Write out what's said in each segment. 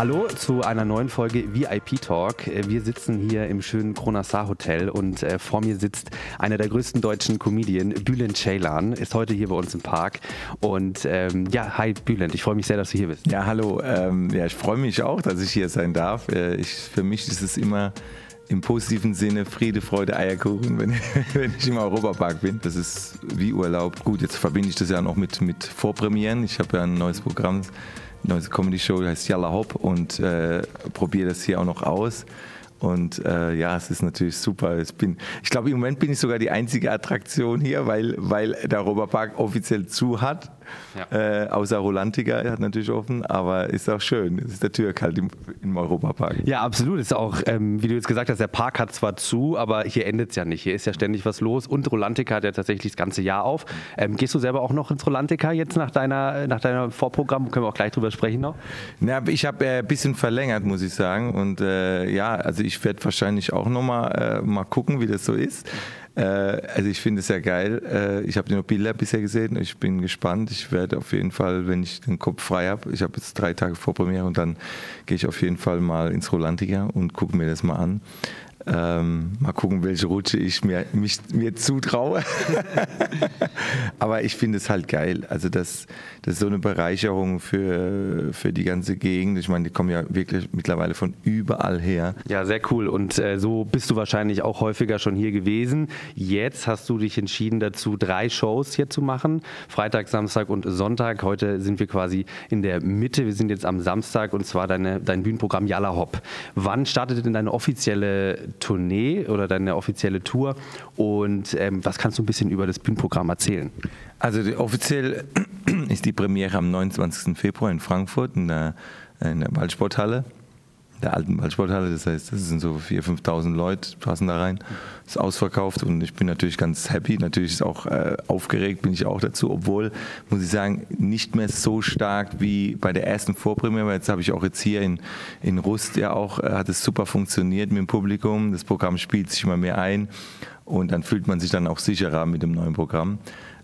Hallo zu einer neuen Folge VIP Talk. Wir sitzen hier im schönen Kronassar Hotel und äh, vor mir sitzt einer der größten deutschen Comedien, Bülent Ceylan, ist heute hier bei uns im Park. Und ähm, ja, hi Bülent, ich freue mich sehr, dass du hier bist. Ja, hallo. Ähm, ja, ich freue mich auch, dass ich hier sein darf. Äh, ich, für mich ist es immer im positiven Sinne Friede, Freude, Eierkuchen, wenn, wenn ich im Europapark bin. Das ist wie Urlaub. Gut, jetzt verbinde ich das ja noch mit, mit Vorpremieren. Ich habe ja ein neues Programm neue Comedy-Show, heißt Yalla Hop und äh, probiere das hier auch noch aus. Und äh, ja, es ist natürlich super. Ich, bin, ich glaube, im Moment bin ich sogar die einzige Attraktion hier, weil, weil der Europapark offiziell zu hat. Ja. Äh, außer Rolantica hat natürlich offen, aber ist auch schön. Es ist der Türk halt im, im Europapark. Ja, absolut. Ist auch, ähm, wie du jetzt gesagt hast, der Park hat zwar zu, aber hier endet es ja nicht. Hier ist ja ständig was los und Rolantica hat ja tatsächlich das ganze Jahr auf. Ähm, gehst du selber auch noch ins Rolantica jetzt nach deiner, nach deiner Vorprogramm? Können wir auch gleich drüber sprechen noch? Na, ich habe äh, ein bisschen verlängert, muss ich sagen. Und äh, ja, also ich werde wahrscheinlich auch nochmal äh, mal gucken, wie das so ist. Äh, also ich finde es sehr geil. Äh, ich habe nur Bilder bisher gesehen. Ich bin gespannt. Ich werde auf jeden Fall, wenn ich den Kopf frei habe, ich habe jetzt drei Tage vor Premiere und dann gehe ich auf jeden Fall mal ins Rolantica und gucke mir das mal an. Ähm, mal gucken, welche Rutsche ich mir, mich, mir zutraue. Aber ich finde es halt geil. Also das, das ist so eine Bereicherung für, für die ganze Gegend. Ich meine, die kommen ja wirklich mittlerweile von überall her. Ja, sehr cool. Und äh, so bist du wahrscheinlich auch häufiger schon hier gewesen. Jetzt hast du dich entschieden dazu, drei Shows hier zu machen. Freitag, Samstag und Sonntag. Heute sind wir quasi in der Mitte. Wir sind jetzt am Samstag und zwar deine, dein Bühnenprogramm Yalla Hop. Wann startet denn deine offizielle Tournee oder deine offizielle Tour und ähm, was kannst du ein bisschen über das Bühnenprogramm erzählen? Also offiziell ist die Premiere am 29. Februar in Frankfurt in der, in der Waldsporthalle der alten Ballsporthalle. Das heißt, das sind so 4.000, 5.000 Leute, passen da rein. Ist ausverkauft und ich bin natürlich ganz happy. Natürlich ist auch äh, aufgeregt, bin ich auch dazu, obwohl, muss ich sagen, nicht mehr so stark wie bei der ersten Vorpremiere. Jetzt habe ich auch jetzt hier in, in Rust ja auch, äh, hat es super funktioniert mit dem Publikum. Das Programm spielt sich immer mehr ein und dann fühlt man sich dann auch sicherer mit dem neuen Programm.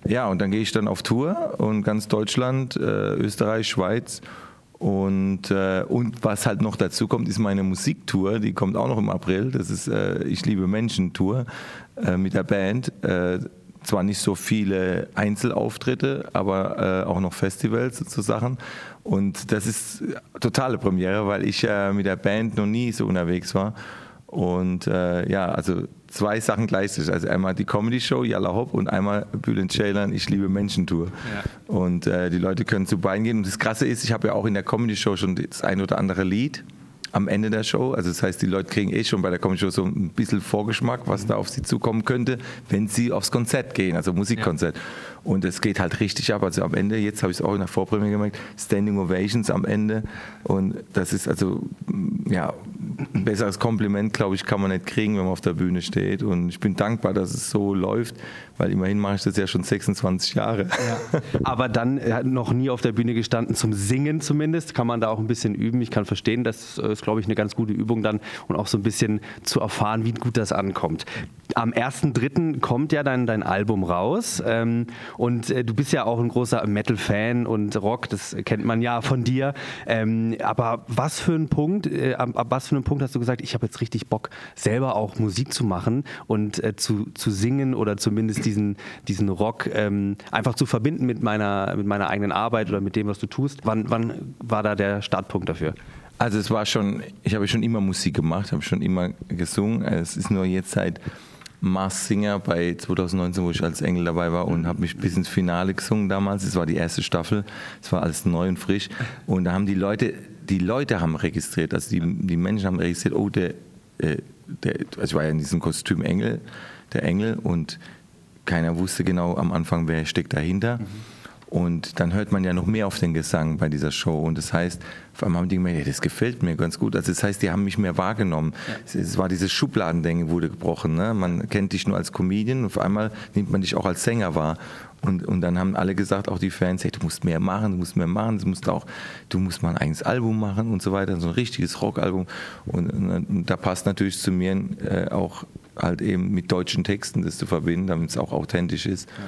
Ja, und dann gehe ich dann auf Tour und ganz Deutschland, äh, Österreich, Schweiz und, äh, und was halt noch dazu kommt, ist meine Musiktour, die kommt auch noch im April. Das ist äh, Ich liebe Menschen Tour äh, mit der Band. Äh, zwar nicht so viele Einzelauftritte, aber äh, auch noch Festivals und so Sachen. Und das ist totale Premiere, weil ich äh, mit der Band noch nie so unterwegs war. Und ja, also zwei Sachen gleichzeitig. Also einmal die Comedy-Show, Yalla Hop, und einmal Bülent Ceylan, Ich liebe Menschen-Tour. Ja. Und äh, die Leute können zu Bein gehen. Und das Krasse ist, ich habe ja auch in der Comedy-Show schon das ein oder andere Lied am Ende der Show. Also das heißt, die Leute kriegen eh schon bei der Comedy Show so ein bisschen Vorgeschmack, was mhm. da auf sie zukommen könnte, wenn sie aufs Konzert gehen, also Musikkonzert. Ja. Und es geht halt richtig ab. Also am Ende, jetzt habe ich es auch in der Vorpremiere gemerkt, Standing Ovations am Ende. Und das ist also, ja, ein besseres Kompliment, glaube ich, kann man nicht kriegen, wenn man auf der Bühne steht. Und ich bin dankbar, dass es so läuft, weil immerhin mache ich das ja schon 26 Jahre. Ja. Aber dann äh, noch nie auf der Bühne gestanden, zum Singen zumindest. Kann man da auch ein bisschen üben. Ich kann verstehen, das ist, glaube ich, eine ganz gute Übung dann und auch so ein bisschen zu erfahren, wie gut das ankommt. Am 1.3. kommt ja dann dein Album raus. Ähm, und äh, du bist ja auch ein großer Metal-Fan und Rock, das kennt man ja von dir. Ähm, aber was für ein Punkt, äh, ab, was für einen Punkt hast du gesagt, ich habe jetzt richtig Bock, selber auch Musik zu machen und zu, zu singen oder zumindest diesen, diesen Rock ähm, einfach zu verbinden mit meiner, mit meiner eigenen Arbeit oder mit dem, was du tust. Wann, wann war da der Startpunkt dafür? Also es war schon, ich habe schon immer Musik gemacht, habe schon immer gesungen. Es ist nur jetzt seit Mars Singer bei 2019, wo ich als Engel dabei war und habe mich bis ins Finale gesungen damals. Es war die erste Staffel, es war alles neu und frisch. Und da haben die Leute, die Leute haben registriert, also die, die Menschen haben registriert, oh, der, äh, der, also ich war ja in diesem Kostüm Engel, der Engel und keiner wusste genau am Anfang, wer steckt dahinter. Mhm. Und dann hört man ja noch mehr auf den Gesang bei dieser Show. Und das heißt, vor allem haben die gemerkt, ja, das gefällt mir ganz gut. Also das heißt, die haben mich mehr wahrgenommen. Ja. Es war dieses Schubladendenken wurde gebrochen. Ne? Man kennt dich nur als Comedian und auf einmal nimmt man dich auch als Sänger wahr. Und, und dann haben alle gesagt, auch die Fans, hey, du musst mehr machen, du musst mehr machen, du musst auch, du musst mal ein eigenes Album machen und so weiter, so ein richtiges Rockalbum. Und, und, und da passt natürlich zu mir äh, auch halt eben mit deutschen Texten das zu verbinden, damit es auch authentisch ist. Ja.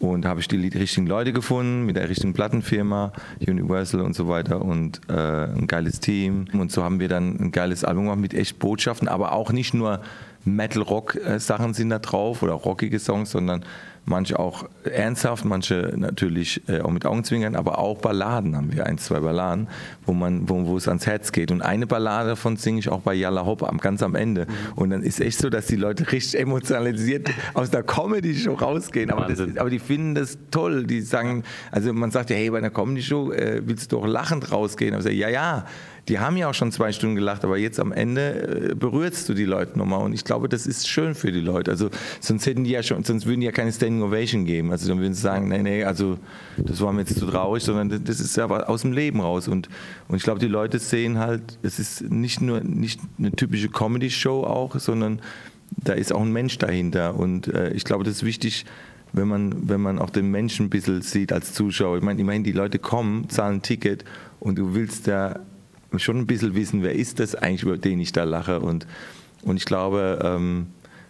Und habe ich die richtigen Leute gefunden, mit der richtigen Plattenfirma, Universal und so weiter und äh, ein geiles Team. Und so haben wir dann ein geiles Album gemacht mit echt Botschaften, aber auch nicht nur Metal-Rock-Sachen sind da drauf oder rockige Songs, sondern manche auch ernsthaft, manche natürlich äh, auch mit Augenzwinkern, aber auch Balladen haben wir, ein, zwei Balladen, wo, man, wo, wo es ans Herz geht. Und eine Ballade davon singe ich auch bei Yalla Hop am, ganz am Ende. Mhm. Und dann ist echt so, dass die Leute richtig emotionalisiert aus der Comedy-Show rausgehen. Aber, das, aber, die finden das toll. Die sagen, also man sagt ja, hey, bei einer Comedy-Show äh, willst du doch lachend rausgehen. Aber ich sage, ja, ja die haben ja auch schon zwei Stunden gelacht, aber jetzt am Ende äh, berührst du die Leute nochmal. Und ich glaube, das ist schön für die Leute. Also sonst hätten die ja schon, sonst würden die ja keine Standing Ovation geben. Also dann würden sie sagen, nee, nee, also das war mir jetzt zu traurig, sondern das ist ja aus dem Leben raus. Und, und ich glaube, die Leute sehen halt, es ist nicht nur nicht eine typische Comedy-Show auch, sondern da ist auch ein Mensch dahinter. Und äh, ich glaube, das ist wichtig, wenn man, wenn man auch den Menschen ein bisschen sieht als Zuschauer. Ich meine, immerhin, die Leute kommen, zahlen ein Ticket und du willst ja schon ein bisschen wissen, wer ist das eigentlich, über den ich da lache. Und, und ich glaube, ähm,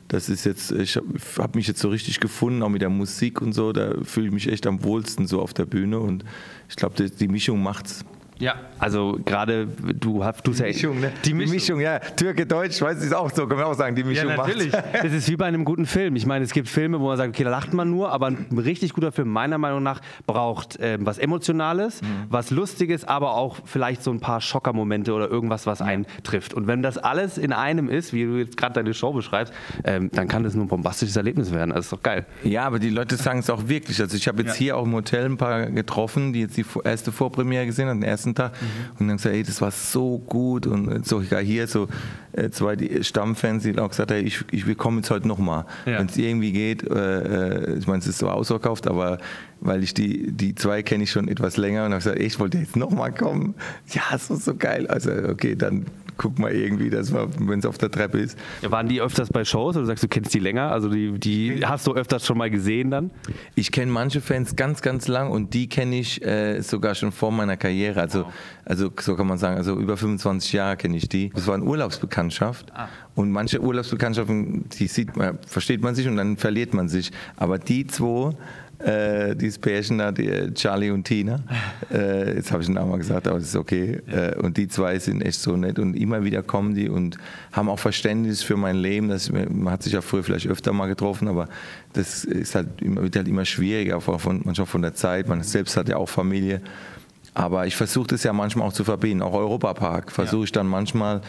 das ist jetzt, ich habe mich jetzt so richtig gefunden, auch mit der Musik und so, da fühle ich mich echt am wohlsten so auf der Bühne und ich glaube, die Mischung macht's. Ja, also gerade du hast du ja Mischung, ne? die, Mischung. die Mischung, ja, Türke Deutsch, weiß ich auch so, kann man auch sagen, die Mischung ja, natürlich. Es ist wie bei einem guten Film. Ich meine, es gibt Filme, wo man sagt, okay, da lacht man nur, aber ein richtig guter Film meiner Meinung nach braucht äh, was emotionales, mhm. was lustiges, aber auch vielleicht so ein paar Schockermomente oder irgendwas, was einen trifft. Und wenn das alles in einem ist, wie du jetzt gerade deine Show beschreibst, ähm, dann kann das nur ein bombastisches Erlebnis werden. Das ist doch geil. Ja, aber die Leute sagen es auch wirklich. Also ich habe jetzt ja. hier auch im Hotel ein paar getroffen, die jetzt die erste Vorpremiere gesehen haben, den ersten Tag. Mhm. Und dann gesagt, ey, das war so gut. Und sogar hier so äh, zwei Stammfans, die auch gesagt haben, ich, ich will kommen jetzt heute nochmal. Ja. Wenn es irgendwie geht, äh, äh, ich meine, es ist so ausverkauft, aber weil ich die, die zwei kenne ich schon etwas länger und habe gesagt, ey, ich wollte jetzt nochmal kommen. Ja, das war so geil. Also, okay, dann guck mal irgendwie, dass man, wenn es auf der Treppe ist. Waren die öfters bei Shows oder sagst, du kennst die länger? Also die, die hast du öfters schon mal gesehen dann? Ich kenne manche Fans ganz, ganz lang und die kenne ich äh, sogar schon vor meiner Karriere. Also, wow. also so kann man sagen, also über 25 Jahre kenne ich die. Das war eine Urlaubsbekanntschaft. Ah. Und manche Urlaubsbekanntschaften, die sieht man, versteht man sich und dann verliert man sich. Aber die zwei, äh, dieses Pärchen da, die, äh, Charlie und Tina. Äh, jetzt habe ich den Namen mal gesagt, aber das ist okay. Äh, und die zwei sind echt so nett und immer wieder kommen die und haben auch Verständnis für mein Leben. Das, man hat sich ja früher vielleicht öfter mal getroffen, aber das ist halt immer, wird halt immer schwieriger, von, manchmal von der Zeit. Man selbst hat ja auch Familie. Aber ich versuche das ja manchmal auch zu verbinden. Auch Europapark versuche ich dann manchmal,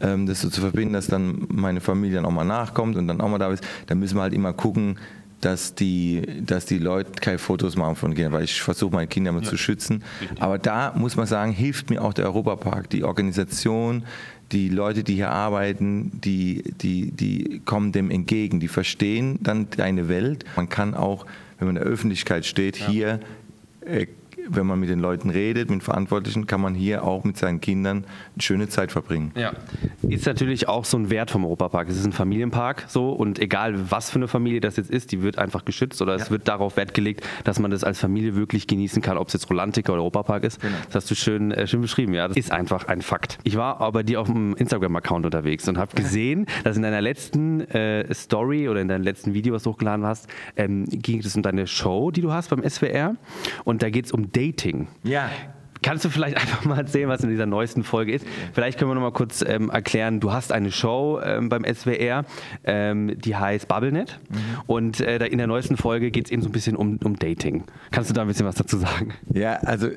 ähm, das so zu verbinden, dass dann meine Familie dann auch mal nachkommt und dann auch mal da ist. Dann müssen wir halt immer gucken, dass die, dass die Leute keine Fotos machen von Kindern, weil ich versuche, meine Kinder mal ja. zu schützen. Aber da muss man sagen, hilft mir auch der Europapark, die Organisation, die Leute, die hier arbeiten, die, die, die kommen dem entgegen, die verstehen dann deine Welt. Man kann auch, wenn man in der Öffentlichkeit steht, ja. hier äh, wenn man mit den Leuten redet, mit Verantwortlichen, kann man hier auch mit seinen Kindern eine schöne Zeit verbringen. Ja, ist natürlich auch so ein Wert vom Europapark. Es ist ein Familienpark so und egal was für eine Familie das jetzt ist, die wird einfach geschützt oder es wird darauf Wert gelegt, dass man das als Familie wirklich genießen kann, ob es jetzt Rolantica oder Europapark ist. Genau. Das hast du schön, äh, schön beschrieben. Ja, das ist einfach ein Fakt. Ich war aber dir auf dem Instagram-Account unterwegs und habe gesehen, dass in deiner letzten äh, Story oder in deinem letzten Video, was du hochgeladen hast, ähm, ging es um deine Show, die du hast beim SWR und da geht es um Dating. Ja. Kannst du vielleicht einfach mal erzählen, was in dieser neuesten Folge ist? Vielleicht können wir noch mal kurz ähm, erklären, du hast eine Show ähm, beim SWR, ähm, die heißt BubbleNet mhm. und äh, in der neuesten Folge geht es eben so ein bisschen um, um Dating. Kannst du da ein bisschen was dazu sagen? Ja, also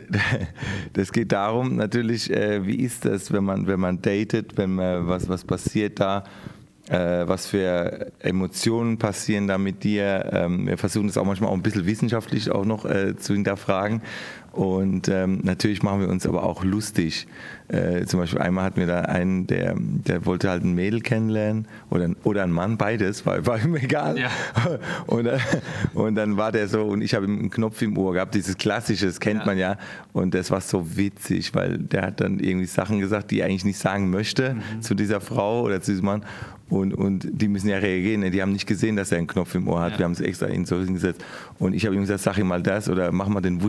das geht darum natürlich, äh, wie ist das, wenn man, wenn man datet, wenn man, was, was passiert da? Äh, was für Emotionen passieren da mit dir. Ähm, wir versuchen es auch manchmal auch ein bisschen wissenschaftlich auch noch äh, zu hinterfragen. Und ähm, natürlich machen wir uns aber auch lustig. Äh, zum Beispiel einmal hatten wir da einen, der, der wollte halt ein Mädel kennenlernen oder, oder ein Mann, beides, war, war ihm egal. Ja. Und, äh, und dann war der so, und ich habe ihm einen Knopf im Ohr gehabt, dieses klassische, das kennt ja. man ja. Und das war so witzig, weil der hat dann irgendwie Sachen gesagt, die er eigentlich nicht sagen möchte mhm. zu dieser Frau oder zu diesem Mann. Und, und die müssen ja reagieren. Ne? Die haben nicht gesehen, dass er einen Knopf im Ohr hat. Ja. Wir haben es extra in so hingesetzt. Und ich habe ihm gesagt, sag ihm mal das oder mach mal den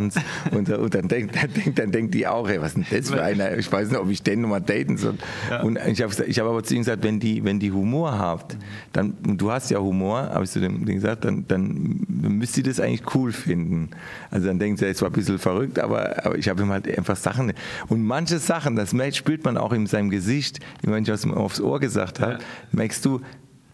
Wuschi-Wuschi-Tanz. und, und, dann, denkt, dann, denkt, dann denkt die auch, ey, was ist denn das für einer? Ich weiß nicht, ob ich den nochmal daten soll. Ja. Und ich habe ich hab aber zu ihm gesagt, wenn die, wenn die Humor habt, dann, du hast ja Humor, habe ich zu dem gesagt, dann, dann müsst ihr das eigentlich cool finden. Also dann denkt sie, ist zwar ein bisschen verrückt, aber, aber ich habe ihm halt einfach Sachen. Und manche Sachen, das spürt man auch in seinem Gesicht, wenn ich was aufs Ohr gesagt hat, ja. merkst du,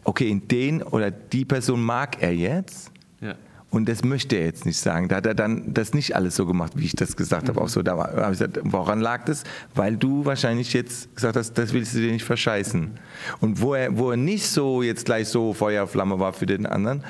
okay, in den oder die Person mag er jetzt. Ja. Und das möchte er jetzt nicht sagen. Da hat er dann das nicht alles so gemacht, wie ich das gesagt mhm. habe. Auch so, da habe ich gesagt, woran lag das? Weil du wahrscheinlich jetzt gesagt hast, das willst du dir nicht verscheißen. Und wo er, wo er nicht so jetzt gleich so Feuerflamme war für den anderen,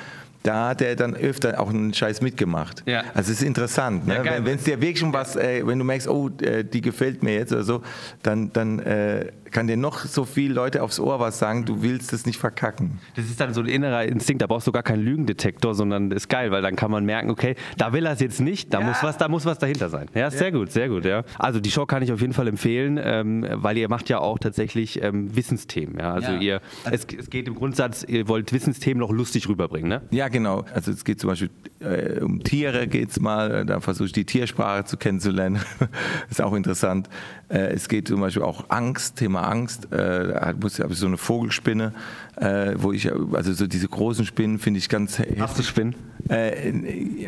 da hat er dann öfter auch einen Scheiß mitgemacht. Ja. Also es ist interessant. Ne? Ja, wenn es dir wirklich schon was, äh, wenn du merkst, oh, äh, die gefällt mir jetzt oder so, dann, dann äh, kann dir noch so viele Leute aufs Ohr was sagen, du willst es nicht verkacken. Das ist dann so ein innerer Instinkt, da brauchst du gar keinen Lügendetektor, sondern ist geil, weil dann kann man merken, okay, da will er es jetzt nicht, da, ja. muss was, da muss was dahinter sein. Ja, sehr gut, sehr gut. Ja. Also die Show kann ich auf jeden Fall empfehlen, ähm, weil ihr macht ja auch tatsächlich ähm, Wissensthemen. Ja? Also ihr, es, es, geht im Grundsatz, ihr wollt Wissensthemen noch lustig rüberbringen, ne? Ja, genau. Also es geht zum Beispiel äh, um Tiere, geht es mal, da versuche ich die Tiersprache zu kennenzulernen. ist auch interessant. Äh, es geht zum Beispiel auch Angst, Thema Angst. Äh, da habe ich so eine Vogelspinne, äh, wo ich, also so diese großen Spinnen finde ich ganz. Hast du Spinnen? Äh,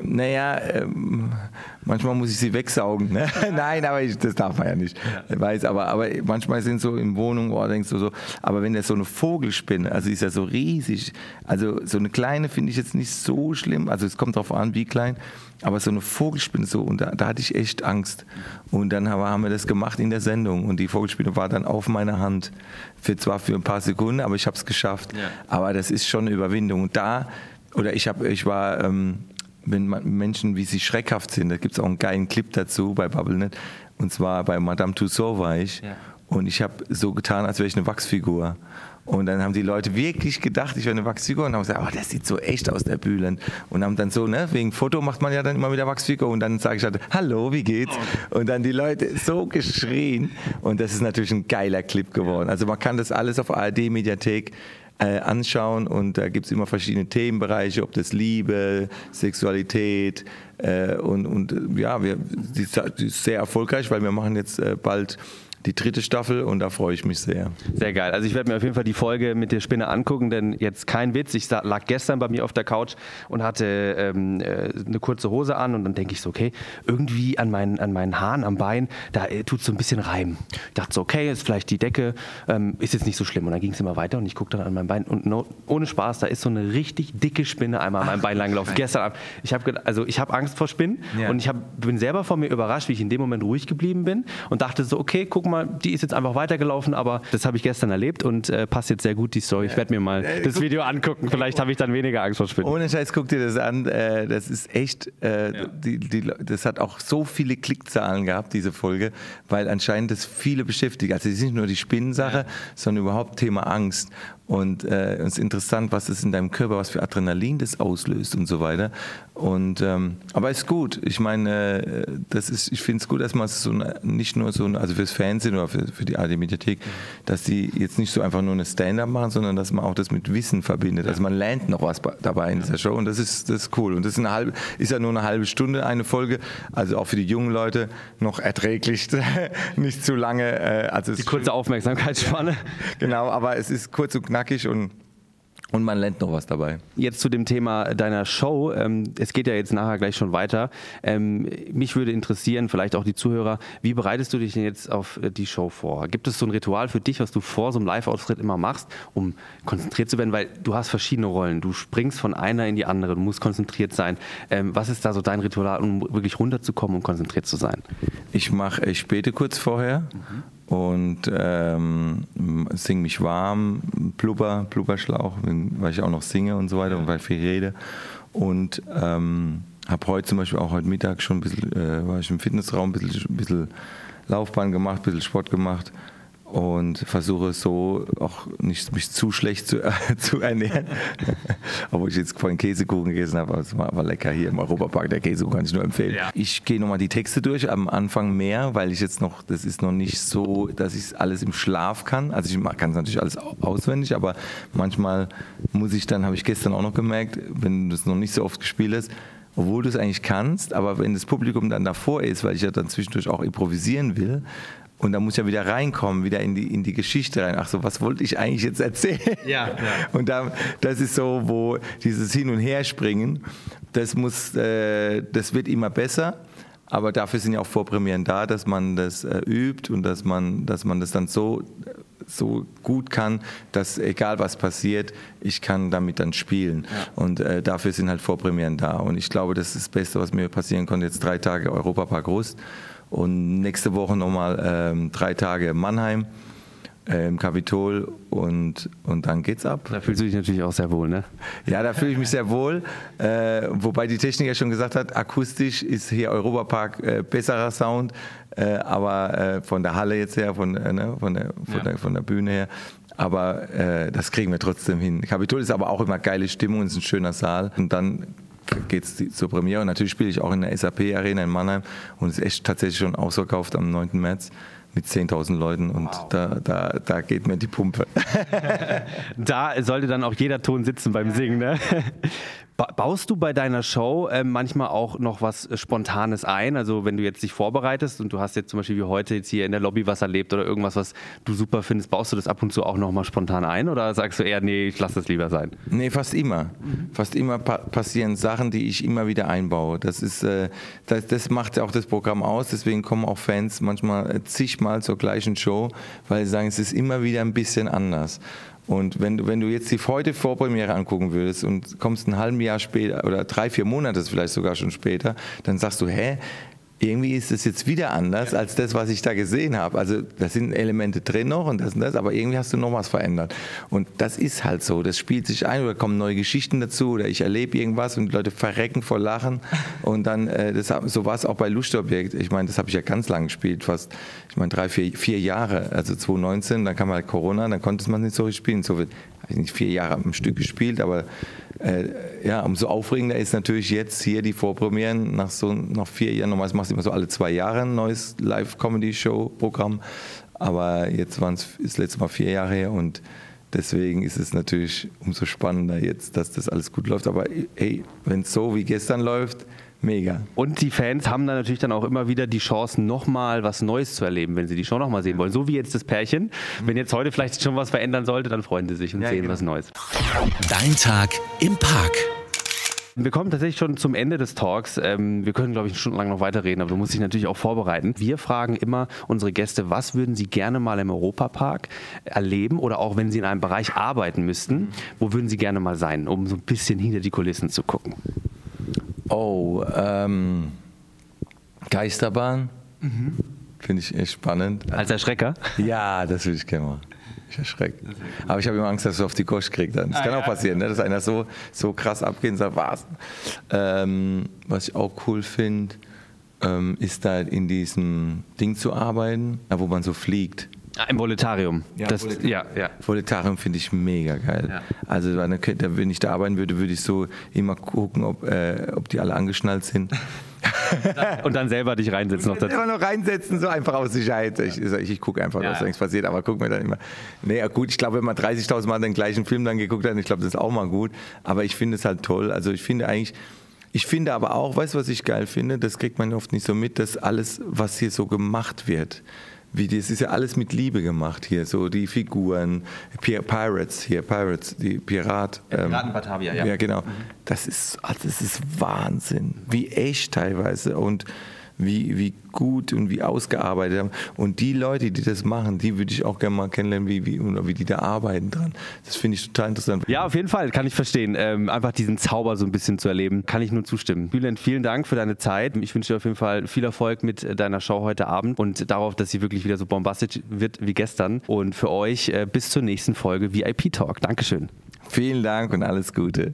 naja, ähm, manchmal muss ich sie wegsaugen. Ne? Nein, aber ich, das darf man ja nicht. Ja. Weiß, aber, aber manchmal sind so in Wohnungen, oh, denkst du so, aber wenn das so eine Vogelspinne, also ist ja so riesig, also so eine kleine finde ich jetzt nicht so schlimm, also es kommt darauf an, wie klein. Aber so eine Vogelspinne so, und da, da, hatte ich echt Angst. Und dann haben wir das gemacht in der Sendung und die Vogelspinne war dann auf meiner Hand. Für, zwar für ein paar Sekunden, aber ich habe es geschafft. Ja. Aber das ist schon eine Überwindung. Und da, oder ich, hab, ich war, ähm, wenn Menschen, wie sie schreckhaft sind, da gibt es auch einen geilen Clip dazu bei BubbleNet. Und zwar bei Madame Tussauds war ich. Ja. Und ich habe so getan, als wäre ich eine Wachsfigur. Und dann haben die Leute wirklich gedacht, ich wäre eine Wachsfigur und haben gesagt, oh, das sieht so echt aus, der Bühlen. Und haben dann so, ne, wegen Foto macht man ja dann immer mit der Wachsfigur und dann sage ich halt, hallo, wie geht's? Und dann die Leute so geschrien. Und das ist natürlich ein geiler Clip geworden. Also man kann das alles auf ARD-Mediathek äh, anschauen und da gibt es immer verschiedene Themenbereiche, ob das Liebe, Sexualität äh, und, und ja, wir, die, die ist sehr erfolgreich, weil wir machen jetzt äh, bald die dritte Staffel und da freue ich mich sehr. Sehr geil. Also ich werde mir auf jeden Fall die Folge mit der Spinne angucken, denn jetzt kein Witz. Ich lag gestern bei mir auf der Couch und hatte ähm, äh, eine kurze Hose an und dann denke ich so, okay, irgendwie an meinen, an meinen Haaren am Bein, da äh, tut es so ein bisschen Reim. Ich dachte so, okay, ist vielleicht die Decke, ähm, ist jetzt nicht so schlimm. Und dann ging es immer weiter und ich gucke dann an mein Bein und no, ohne Spaß, da ist so eine richtig dicke Spinne einmal an meinem Bein lang gelaufen. Gestern Abend. Ich habe also ich habe Angst vor Spinnen ja. und ich hab, bin selber von mir überrascht, wie ich in dem Moment ruhig geblieben bin und dachte so, okay, guck mal, die ist jetzt einfach weitergelaufen, aber das habe ich gestern erlebt und äh, passt jetzt sehr gut, die Story. Ich werde mir mal äh, das Video angucken. Vielleicht habe ich dann weniger Angst vor Spinnen. Ohne Scheiß, guck dir das an. Äh, das ist echt, äh, ja. die, die, das hat auch so viele Klickzahlen gehabt, diese Folge, weil anscheinend das viele beschäftigt. Also es ist nicht nur die Spinnensache, ja. sondern überhaupt Thema Angst. Und äh, es ist interessant, was es in deinem Körper, was für Adrenalin das auslöst und so weiter. Und ähm, aber ist gut. Ich meine, äh, das ist, ich finde es gut, dass man so eine, nicht nur so, also fürs Fernsehen oder für, für die ARD Mediathek, dass die jetzt nicht so einfach nur eine Stand-up machen, sondern dass man auch das mit Wissen verbindet. Also man lernt noch was dabei in dieser Show und das ist, das ist cool. Und das ist eine halbe, ist ja nur eine halbe Stunde eine Folge, also auch für die jungen Leute noch erträglich, nicht zu lange. Äh, also die kurze Aufmerksamkeitsspanne. genau, aber es ist kurz und knapp knackig und und man lernt noch was dabei. Jetzt zu dem Thema deiner Show. Ähm, es geht ja jetzt nachher gleich schon weiter. Ähm, mich würde interessieren, vielleicht auch die Zuhörer, wie bereitest du dich denn jetzt auf äh, die Show vor? Gibt es so ein Ritual für dich, was du vor so einem Live-Auftritt immer machst, um konzentriert zu werden? Weil du hast verschiedene Rollen. Du springst von einer in die andere. Du musst konzentriert sein. Ähm, was ist da so dein Ritual, um wirklich runterzukommen und konzentriert zu sein? Ich mache, ich bete kurz vorher. Mhm und ähm, singe mich warm, Blubber, Blubberschlauch, weil ich auch noch singe und so weiter und weil viel rede. Und ähm, habe heute zum Beispiel auch heute Mittag schon ein bisschen, äh, war ich im Fitnessraum, ein bisschen, ein bisschen Laufbahn gemacht, ein bisschen Sport gemacht und versuche so auch nicht mich zu schlecht zu, äh, zu ernähren. Obwohl ich jetzt vorhin Käsekuchen gegessen habe, aber es war, war lecker hier im Europapark. Der Käsekuchen kann ich nur empfehlen. Ja. Ich gehe nochmal die Texte durch, am Anfang mehr, weil ich jetzt noch, das ist noch nicht so, dass ich alles im Schlaf kann. Also ich kann es natürlich alles auswendig, aber manchmal muss ich dann, habe ich gestern auch noch gemerkt, wenn du es noch nicht so oft gespielt hast, obwohl du es eigentlich kannst, aber wenn das Publikum dann davor ist, weil ich ja dann zwischendurch auch improvisieren will, und da muss ja wieder reinkommen, wieder in die, in die Geschichte rein. Ach so, was wollte ich eigentlich jetzt erzählen? Ja, ja. Und da, das ist so, wo dieses Hin- und Herspringen, das muss, äh, das wird immer besser. Aber dafür sind ja auch Vorpremieren da, dass man das äh, übt und dass man, dass man das dann so, so gut kann, dass egal was passiert, ich kann damit dann spielen. Ja. Und äh, dafür sind halt Vorpremieren da. Und ich glaube, das ist das Beste, was mir passieren konnte. Jetzt drei Tage Europapark Rust und nächste Woche nochmal ähm, drei Tage Mannheim äh, im Kapitol und, und dann geht's ab. Da fühlst du dich natürlich auch sehr wohl, ne? Ja, da fühle ich mich sehr wohl. Äh, wobei die Technik ja schon gesagt hat, akustisch ist hier Europapark äh, besserer Sound, äh, aber äh, von der Halle jetzt her, von, äh, ne, von, der, von, ja. der, von der Bühne her. Aber das kriegen wir trotzdem hin. Kapitol ist aber auch immer geile Stimmung, ist ein schöner Saal. Und dann geht es zur Premiere. Und natürlich spiele ich auch in der SAP-Arena in Mannheim und es ist echt tatsächlich schon ausverkauft am 9. März mit 10.000 Leuten und wow. da, da, da geht mir die Pumpe. da sollte dann auch jeder Ton sitzen beim Singen. Ne? Baust du bei deiner Show äh, manchmal auch noch was äh, Spontanes ein? Also wenn du jetzt dich vorbereitest und du hast jetzt zum Beispiel wie heute jetzt hier in der Lobby was erlebt oder irgendwas, was du super findest, baust du das ab und zu auch noch mal spontan ein oder sagst du eher, nee, ich lasse das lieber sein? Nee, fast immer. Mhm. Fast immer pa passieren Sachen, die ich immer wieder einbaue. Das, ist, äh, das, das macht auch das Programm aus, deswegen kommen auch Fans manchmal äh, zigmal zur gleichen Show, weil sie sagen, es ist immer wieder ein bisschen anders. Und wenn du, wenn du jetzt die heute Vorpremiere angucken würdest und kommst ein halbes Jahr später oder drei, vier Monate vielleicht sogar schon später, dann sagst du, hä, irgendwie ist es jetzt wieder anders als das, was ich da gesehen habe. Also da sind Elemente drin noch und das und das, aber irgendwie hast du noch was verändert. Und das ist halt so. Das spielt sich ein oder kommen neue Geschichten dazu oder ich erlebe irgendwas und die Leute verrecken vor Lachen. Und dann, äh, das, so war es auch bei Lustobjekt. Ich meine, das habe ich ja ganz lang gespielt, fast, ich meine, drei, vier, vier Jahre. Also 2019, dann kam halt Corona, dann konnte man nicht so richtig spielen. So ich nicht vier Jahre am Stück gespielt, aber äh, ja, umso aufregender ist natürlich jetzt hier die Vorpremieren nach so nach vier Jahren. Normalerweise machst du immer so alle zwei Jahre ein neues Live-Comedy-Show-Programm, aber jetzt waren es das letzte Mal vier Jahre her und deswegen ist es natürlich umso spannender jetzt, dass das alles gut läuft. Aber hey, wenn es so wie gestern läuft, Mega. Und die Fans haben dann natürlich dann auch immer wieder die Chance, nochmal was Neues zu erleben, wenn sie die Show nochmal sehen wollen. So wie jetzt das Pärchen. Wenn jetzt heute vielleicht schon was verändern sollte, dann freuen sie sich und ja, sehen genau. was Neues. Dein Tag im Park. Wir kommen tatsächlich schon zum Ende des Talks. Ähm, wir können, glaube ich, stundenlang noch weiterreden, aber du musst dich natürlich auch vorbereiten. Wir fragen immer unsere Gäste, was würden sie gerne mal im Europapark erleben oder auch wenn sie in einem Bereich arbeiten müssten, wo würden sie gerne mal sein, um so ein bisschen hinter die Kulissen zu gucken? Oh, ähm, Geisterbahn. Mhm. Finde ich echt spannend. Als Erschrecker? Ja, das würde ich gerne mal. Ich erschreckt. Aber ich habe immer Angst, dass du auf die Gosch kriegst. Das ah, kann ja, auch passieren, ne? dass einer so, so krass abgeht und sagt, was? Ähm, was ich auch cool finde, ähm, ist da in diesem Ding zu arbeiten, wo man so fliegt. Ah, Im Voletarium. Ja, das, Voletarium. Ja, ja. Voletarium finde ich mega geil. Ja. Also wenn ich da arbeiten würde, würde ich so immer gucken, ob, äh, ob die alle angeschnallt sind. und dann selber dich reinsetzen noch. Immer noch reinsetzen, so einfach aus Sicherheit. Ich, ich, ich gucke einfach, ja. was nichts passiert, aber guck mir dann immer. Nee, gut, ich glaube, wenn man 30.000 Mal den gleichen Film dann geguckt hat, ich glaube, das ist auch mal gut. Aber ich finde es halt toll. Also ich finde eigentlich, ich finde aber auch, weißt du, was ich geil finde? Das kriegt man oft nicht so mit, dass alles, was hier so gemacht wird, wie das ist ja alles mit Liebe gemacht hier, so die Figuren, Pirates hier, Pirates, die Pirat. Ja, Piraten Batavia, ja. Ja, genau. Mhm. Das ist, also das ist Wahnsinn, wie echt teilweise und wie, wie gut und wie ausgearbeitet haben. Und die Leute, die das machen, die würde ich auch gerne mal kennenlernen, wie, wie, wie die da arbeiten dran. Das finde ich total interessant. Ja, auf jeden Fall, kann ich verstehen. Ähm, einfach diesen Zauber so ein bisschen zu erleben, kann ich nur zustimmen. Bülent, vielen Dank für deine Zeit. Ich wünsche dir auf jeden Fall viel Erfolg mit deiner Show heute Abend und darauf, dass sie wirklich wieder so bombastisch wird wie gestern. Und für euch äh, bis zur nächsten Folge VIP Talk. Dankeschön. Vielen Dank und alles Gute.